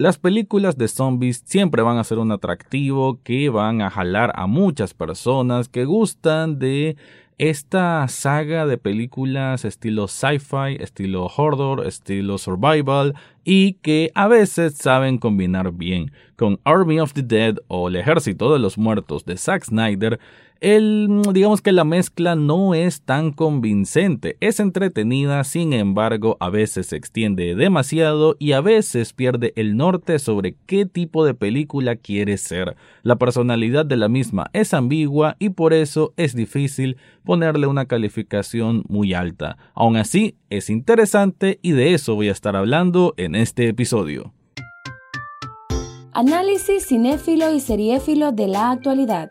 las películas de zombies siempre van a ser un atractivo que van a jalar a muchas personas que gustan de esta saga de películas estilo sci-fi, estilo horror, estilo survival y que a veces saben combinar bien con Army of the Dead o El Ejército de los Muertos de Zack Snyder el, digamos que la mezcla no es tan convincente, es entretenida, sin embargo, a veces se extiende demasiado y a veces pierde el norte sobre qué tipo de película quiere ser. La personalidad de la misma es ambigua y por eso es difícil ponerle una calificación muy alta. Aún así, es interesante y de eso voy a estar hablando en este episodio. Análisis cinéfilo y seriéfilo de la actualidad.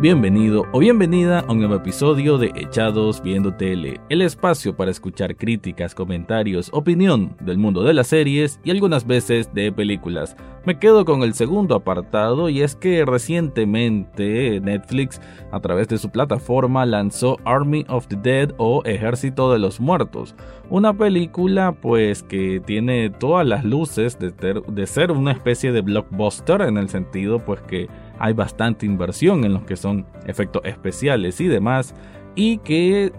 Bienvenido o bienvenida a un nuevo episodio de Echados Viendo Tele, el espacio para escuchar críticas, comentarios, opinión del mundo de las series y algunas veces de películas. Me quedo con el segundo apartado y es que recientemente Netflix a través de su plataforma lanzó Army of the Dead o Ejército de los Muertos, una película pues que tiene todas las luces de, de ser una especie de blockbuster en el sentido pues que hay bastante inversión en los que son efectos especiales y demás, y que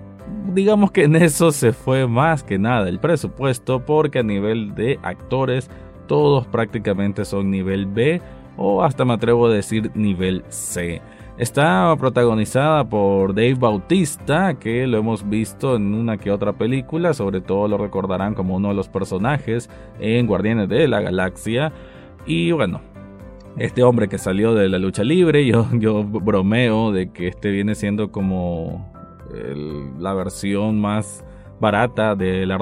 digamos que en eso se fue más que nada el presupuesto, porque a nivel de actores todos prácticamente son nivel B o hasta me atrevo a decir nivel C. Está protagonizada por Dave Bautista, que lo hemos visto en una que otra película, sobre todo lo recordarán como uno de los personajes en Guardianes de la Galaxia. Y bueno, este hombre que salió de la lucha libre, yo, yo bromeo de que este viene siendo como la versión más barata de La.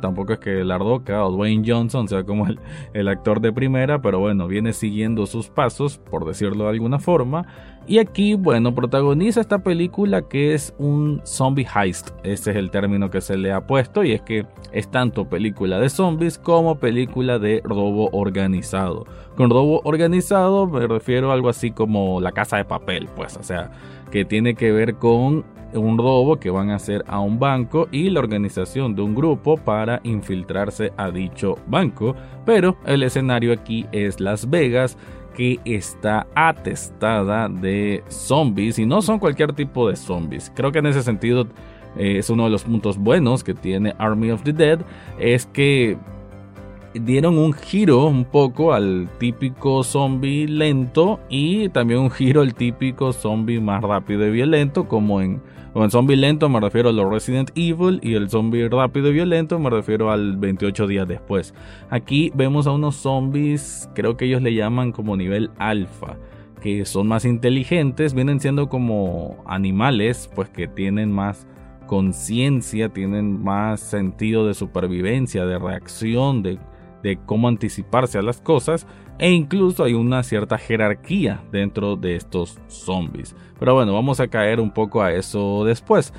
Tampoco es que La o Dwayne Johnson sea como el, el, actor de primera, pero bueno, viene siguiendo sus pasos, por decirlo de alguna forma. Y aquí, bueno, protagoniza esta película que es un zombie heist. Ese es el término que se le ha puesto y es que es tanto película de zombies como película de robo organizado. Con robo organizado me refiero a algo así como la casa de papel, pues, o sea, que tiene que ver con un robo que van a hacer a un banco y la organización de un grupo para infiltrarse a dicho banco. Pero el escenario aquí es Las Vegas que está atestada de zombies y no son cualquier tipo de zombies. Creo que en ese sentido eh, es uno de los puntos buenos que tiene Army of the Dead, es que dieron un giro un poco al típico zombie lento y también un giro al típico zombie más rápido y violento como en con el zombie lento me refiero a los Resident Evil y el zombie rápido y violento me refiero al 28 días después. Aquí vemos a unos zombies, creo que ellos le llaman como nivel alfa, que son más inteligentes, vienen siendo como animales, pues que tienen más conciencia, tienen más sentido de supervivencia, de reacción, de de cómo anticiparse a las cosas e incluso hay una cierta jerarquía dentro de estos zombies. Pero bueno, vamos a caer un poco a eso después.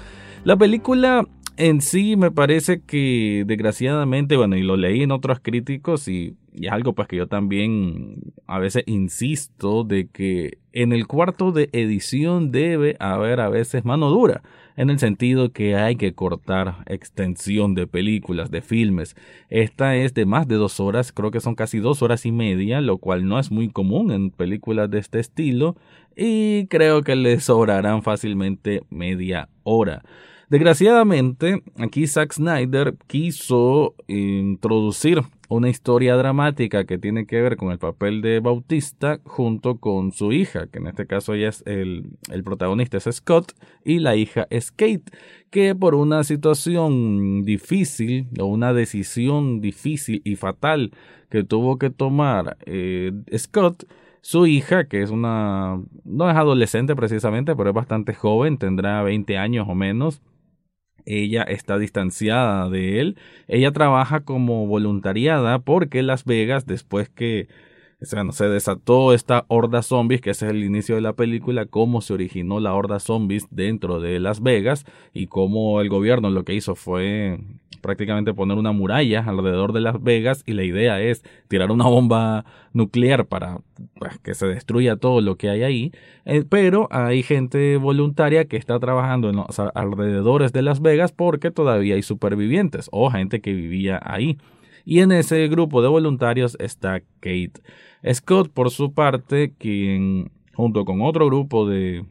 La película en sí me parece que desgraciadamente, bueno, y lo leí en otros críticos y, y, algo pues que yo también a veces insisto de que en el cuarto de edición debe haber a veces mano dura en el sentido que hay que cortar extensión de películas, de filmes. Esta es de más de dos horas, creo que son casi dos horas y media, lo cual no es muy común en películas de este estilo, y creo que le sobrarán fácilmente media hora. Desgraciadamente, aquí Zack Snyder quiso introducir una historia dramática que tiene que ver con el papel de Bautista junto con su hija, que en este caso ella es el, el protagonista es Scott y la hija es Kate, que por una situación difícil o una decisión difícil y fatal que tuvo que tomar eh, Scott, su hija, que es una, no es adolescente precisamente, pero es bastante joven, tendrá 20 años o menos, ella está distanciada de él. Ella trabaja como voluntariada porque Las Vegas, después que se desató esta horda zombies, que ese es el inicio de la película, cómo se originó la horda zombies dentro de Las Vegas y cómo el gobierno lo que hizo fue prácticamente poner una muralla alrededor de Las Vegas y la idea es tirar una bomba nuclear para pues, que se destruya todo lo que hay ahí, eh, pero hay gente voluntaria que está trabajando en los alrededores de Las Vegas porque todavía hay supervivientes o gente que vivía ahí. Y en ese grupo de voluntarios está Kate. Scott, por su parte, quien junto con otro grupo de,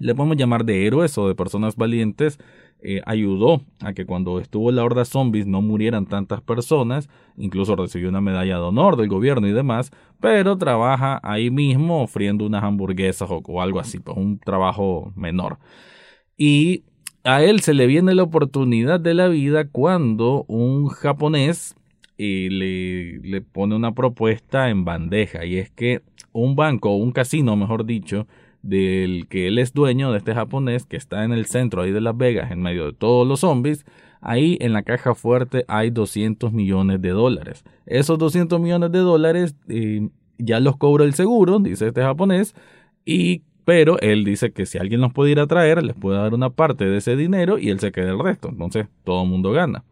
le podemos llamar de héroes o de personas valientes, eh, ayudó a que cuando estuvo la horda zombies no murieran tantas personas, incluso recibió una medalla de honor del gobierno y demás, pero trabaja ahí mismo ofriendo unas hamburguesas o, algo así, pues un trabajo menor. Y a él se le viene la oportunidad de la vida cuando un japonés le, le pone una propuesta en bandeja y es que un banco o un casino, mejor dicho, del que él es dueño de este japonés que está en el centro ahí de Las Vegas, en medio de todos los zombies, ahí en la caja fuerte hay 200 millones de dólares. Esos 200 millones de dólares eh, ya los cobra el seguro, dice este japonés, y pero él dice que si alguien los puede ir a traer, les puede dar una parte de ese dinero y él se queda el resto. Entonces todo el mundo gana.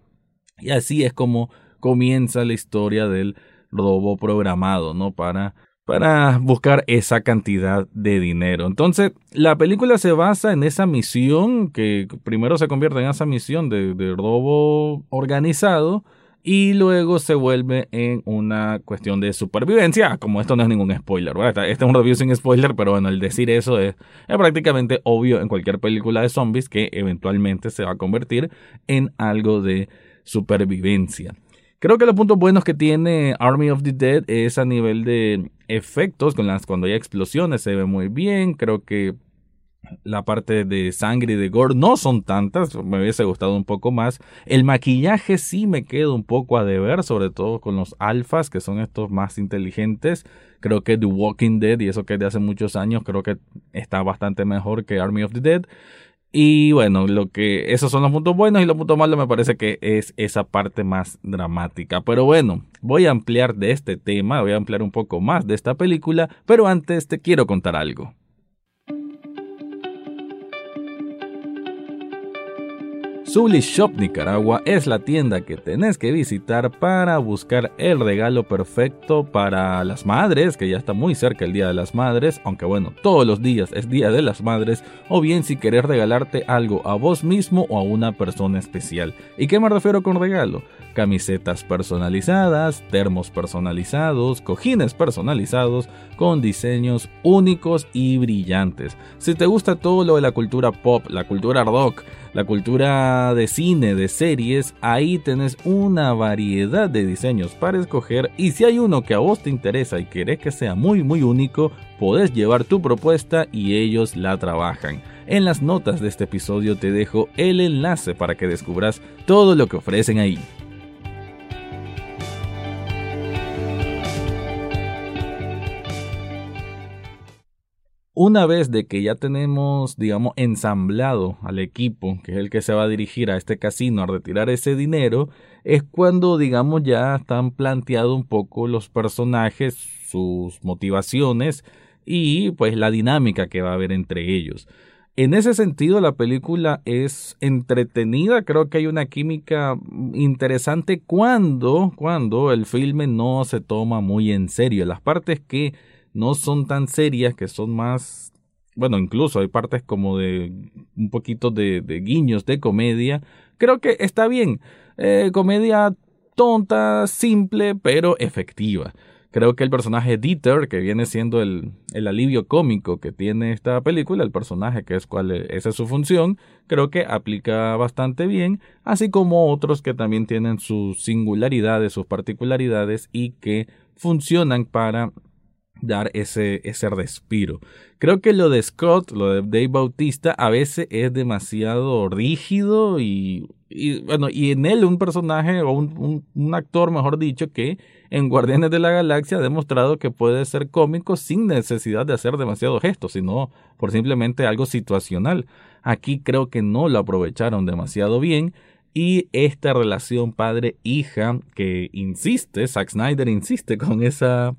Y así es como comienza la historia del robo programado, ¿no? Para para buscar esa cantidad de dinero. Entonces, la película se basa en esa misión que primero se convierte en esa misión de, robo organizado y luego se vuelve en una cuestión de supervivencia, como esto no es ningún spoiler, ¿verdad? Este es un review sin spoiler, pero bueno, el decir eso es, es prácticamente obvio en cualquier película de zombies que eventualmente se va a convertir en algo de supervivencia. Creo que los puntos buenos que tiene Army of the Dead es a nivel de efectos, con las, cuando hay explosiones se ve muy bien, creo que la parte de sangre y de gore no son tantas, me hubiese gustado un poco más. El maquillaje sí me queda un poco a deber, sobre todo con los alfas, que son estos más inteligentes. Creo que The Walking Dead, y eso que es de hace muchos años, creo que está bastante mejor que Army of the Dead. Y bueno, lo que esos son los puntos buenos y los puntos malos me parece que es esa parte más dramática. Pero bueno, voy a ampliar de este tema, voy a ampliar un poco más de esta película, pero antes te quiero contar algo. Zully Shop Nicaragua es la tienda que tenés que visitar para buscar el regalo perfecto para las madres, que ya está muy cerca el Día de las Madres, aunque bueno, todos los días es Día de las Madres, o bien si querés regalarte algo a vos mismo o a una persona especial. ¿Y qué me refiero con regalo? Camisetas personalizadas, termos personalizados, cojines personalizados con diseños únicos y brillantes. Si te gusta todo lo de la cultura pop, la cultura rock, la cultura de cine, de series, ahí tenés una variedad de diseños para escoger y si hay uno que a vos te interesa y querés que sea muy muy único, podés llevar tu propuesta y ellos la trabajan. En las notas de este episodio te dejo el enlace para que descubras todo lo que ofrecen ahí. Una vez de que ya tenemos, digamos, ensamblado al equipo, que es el que se va a dirigir a este casino a retirar ese dinero, es cuando, digamos, ya están planteados un poco los personajes, sus motivaciones y pues la dinámica que va a haber entre ellos. En ese sentido, la película es entretenida, creo que hay una química interesante cuando, cuando el filme no se toma muy en serio. Las partes que no son tan serias, que son más, bueno, incluso hay partes como de un poquito de, guiños de comedia. Creo que está bien. Eh, comedia tonta, simple, pero efectiva. Creo que el personaje Dieter, que viene siendo el, el, alivio cómico que tiene esta película, el personaje que es cuál esa es su función, creo que aplica bastante bien, así como otros que también tienen sus singularidades, sus particularidades y que funcionan para dar ese, ese respiro. Creo que lo de Scott, lo de Dave Bautista, a veces es demasiado rígido y, bueno, y en él un personaje o un, un, actor, mejor dicho, que en Guardianes de la Galaxia ha demostrado que puede ser cómico sin necesidad de hacer demasiados gestos, sino por simplemente algo situacional. Aquí creo que no lo aprovecharon demasiado bien y esta relación padre-hija que insiste, Zack Snyder insiste con esa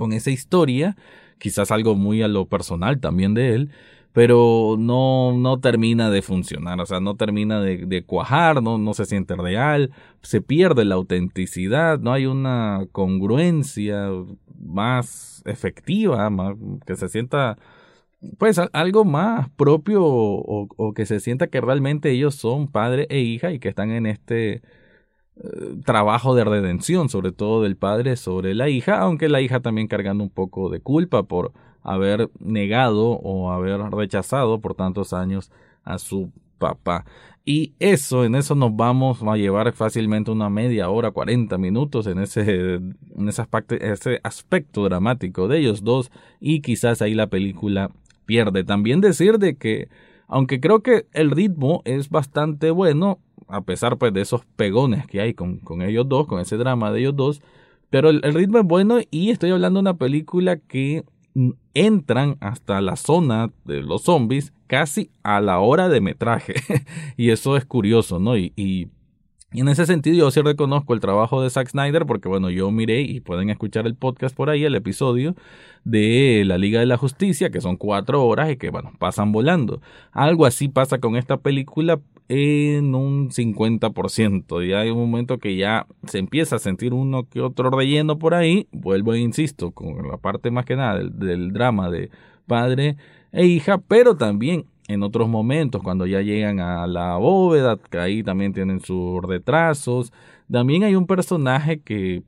con esa historia, quizás algo muy a lo personal también de él, pero no, no termina de funcionar, o sea, no termina de, cuajar, no, no se siente real, se pierde la autenticidad, no hay una congruencia más efectiva, que se sienta pues algo más propio o, o, que se sienta que realmente ellos son padre e hija y que están en este trabajo de redención, sobre todo del padre sobre la hija, aunque la hija también cargando un poco de culpa por haber negado o haber rechazado por tantos años a su papá. Y eso, en eso nos vamos a llevar fácilmente una media hora, 40 minutos en ese, en aspecto, ese aspecto dramático de ellos dos y quizás ahí la película pierde. También decir de que, aunque creo que el ritmo es bastante bueno, a pesar pues de esos pegones que hay con, con ellos dos, con ese drama de ellos dos, pero el, ritmo es bueno y estoy hablando de una película que entran hasta la zona de los zombies casi a la hora de metraje. y eso es curioso, ¿no? Y, en ese sentido yo sí reconozco el trabajo de Zack Snyder porque bueno, yo miré y pueden escuchar el podcast por ahí, el episodio de la Liga de la Justicia, que son cuatro horas y que bueno, pasan volando. Algo así pasa con esta película, en un 50%. Ya hay un momento que ya se empieza a sentir uno que otro relleno por ahí. Vuelvo e insisto, con la parte más que nada del, drama de padre e hija, pero también en otros momentos, cuando ya llegan a la bóveda, que ahí también tienen sus retrasos. También hay un personaje que,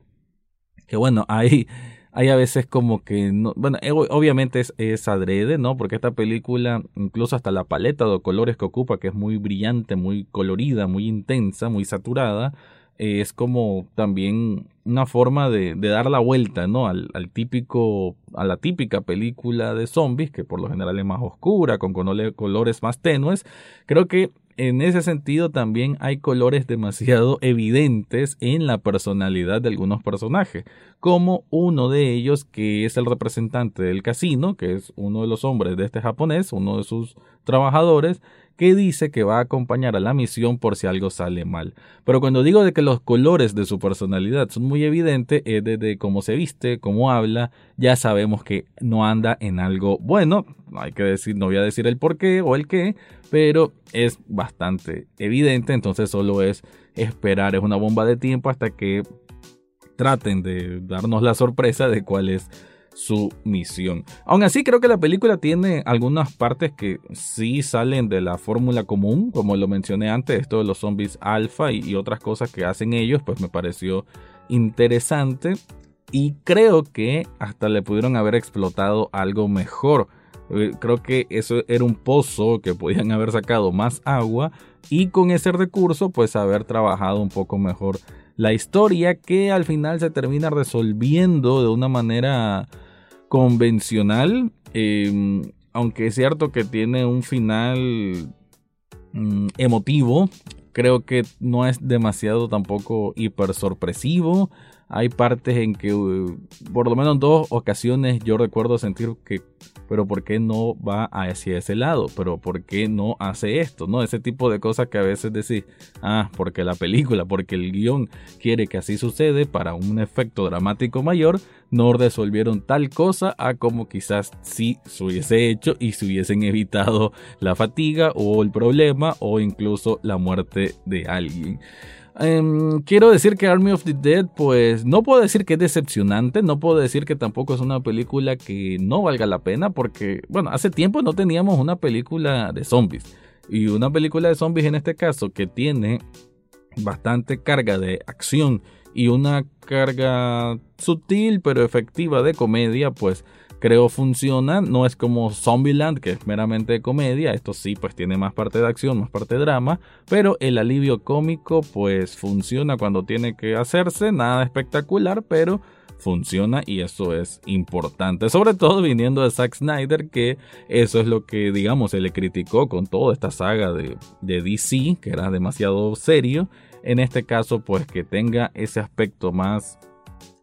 que bueno, hay hay a veces como que no, bueno, eh, obviamente es, es adrede, ¿no? Porque esta película, incluso hasta la paleta de colores que ocupa, que es muy brillante, muy colorida, muy intensa, muy saturada, eh, es como también una forma de, dar la vuelta, ¿no? Al, al, típico, a la típica película de zombies, que por lo general es más oscura, con colores más tenues. Creo que en ese sentido también hay colores demasiado evidentes en la personalidad de algunos personajes, como uno de ellos que es el representante del casino, que es uno de los hombres de este japonés, uno de sus trabajadores, que dice que va a acompañar a la misión por si algo sale mal. Pero cuando digo de que los colores de su personalidad son muy evidentes, es desde cómo se viste, cómo habla, ya sabemos que no anda en algo bueno, hay que decir, no voy a decir el por qué o el qué, pero es bastante evidente, entonces solo es esperar, es una bomba de tiempo hasta que traten de darnos la sorpresa de cuál es su misión. Aún así, creo que la película tiene algunas partes que sí salen de la fórmula común, como lo mencioné antes, esto de los zombies alfa y, otras cosas que hacen ellos, pues me pareció interesante y creo que hasta le pudieron haber explotado algo mejor. Eh, creo que eso era un pozo que podían haber sacado más agua y con ese recurso pues haber trabajado un poco mejor la historia que al final se termina resolviendo de una manera convencional, em, aunque es cierto que tiene un final mm, emotivo, creo que no es demasiado tampoco hiper sorpresivo. Hay partes en que, uh, por lo menos en dos ocasiones, yo recuerdo sentir que pero ¿por qué no va hacia ese lado? ¿Pero por qué no hace esto? ¿No? Ese tipo de cosas que a veces decís, ah, porque la película, porque el guion quiere que así sucede para un efecto dramático mayor, no resolvieron tal cosa a como quizás sí se hubiese hecho y se hubiesen evitado la fatiga o el problema o incluso la muerte de alguien. Em, quiero decir que Army of the Dead, pues no puedo decir que es decepcionante, no puedo decir que tampoco es una película que no valga la pena, porque, bueno, hace tiempo no teníamos una película de zombies. Y una película de zombies en este caso que tiene bastante carga de acción y una carga sutil pero efectiva de comedia, pues creo funciona. No es como Zombieland, que es meramente comedia. Esto sí, pues tiene más parte de acción, más parte de drama. Pero el alivio cómico, pues funciona cuando tiene que hacerse. Nada espectacular, pero funciona y eso es importante. Sobre todo viniendo de Zack Snyder, que eso es lo que, digamos, se le criticó con toda esta saga de, de DC, que era demasiado serio. En este caso, pues que tenga ese aspecto más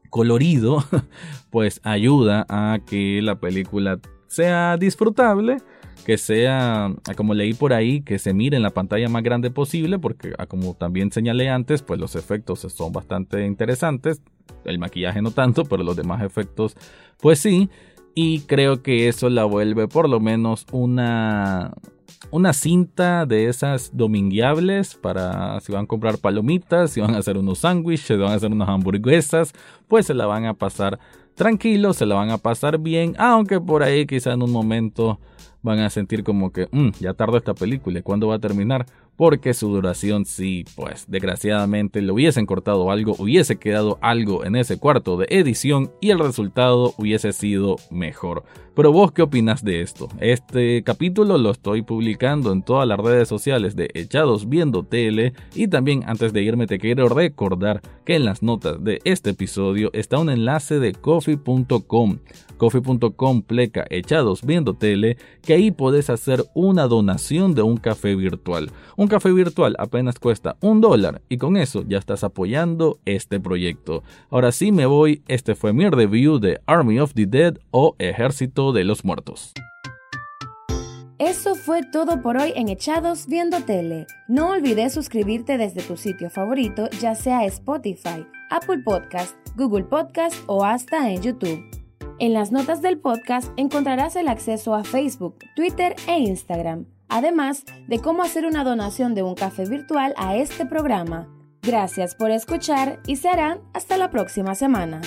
colorido, pues ayuda a que la película sea disfrutable, que sea, como leí por ahí, que se mire en la pantalla más grande posible, porque como también señalé antes, pues los efectos son bastante interesantes, el maquillaje no tanto, pero los demás efectos pues sí. Y creo que eso la vuelve por lo menos una, una cinta de esas domingueables para si van a comprar palomitas, si van a hacer unos sándwiches, si van a hacer unas hamburguesas, pues se la van a pasar tranquilo, se la van a pasar bien, aunque por ahí quizá en un momento van a sentir como que mm, ya tardó esta película, ¿cuándo va a terminar? Porque su duración sí, pues desgraciadamente le hubiesen cortado algo, hubiese quedado algo en ese cuarto de edición y el resultado hubiese sido mejor. Pero vos qué opinas de esto? Este capítulo lo estoy publicando en todas las redes sociales de Echados Viendo Tele y también antes de irme te quiero recordar que en las notas de este episodio está un enlace de coffee.com coffee.com pleca echados viendo tele, que ahí podés hacer una donación de un café virtual. Café virtual apenas cuesta un dólar y con eso ya estás apoyando este proyecto. Ahora sí me voy, este fue mi review de Army of the Dead o Ejército de los Muertos. Eso fue todo por hoy en Echados Viendo Tele. No olvides suscribirte desde tu sitio favorito, ya sea Spotify, Apple Podcast, Google Podcast o hasta en YouTube. En las notas del podcast encontrarás el acceso a Facebook, Twitter e Instagram, además de cómo hacer una donación de un café virtual a este programa. Gracias por escuchar y serán hasta la próxima semana.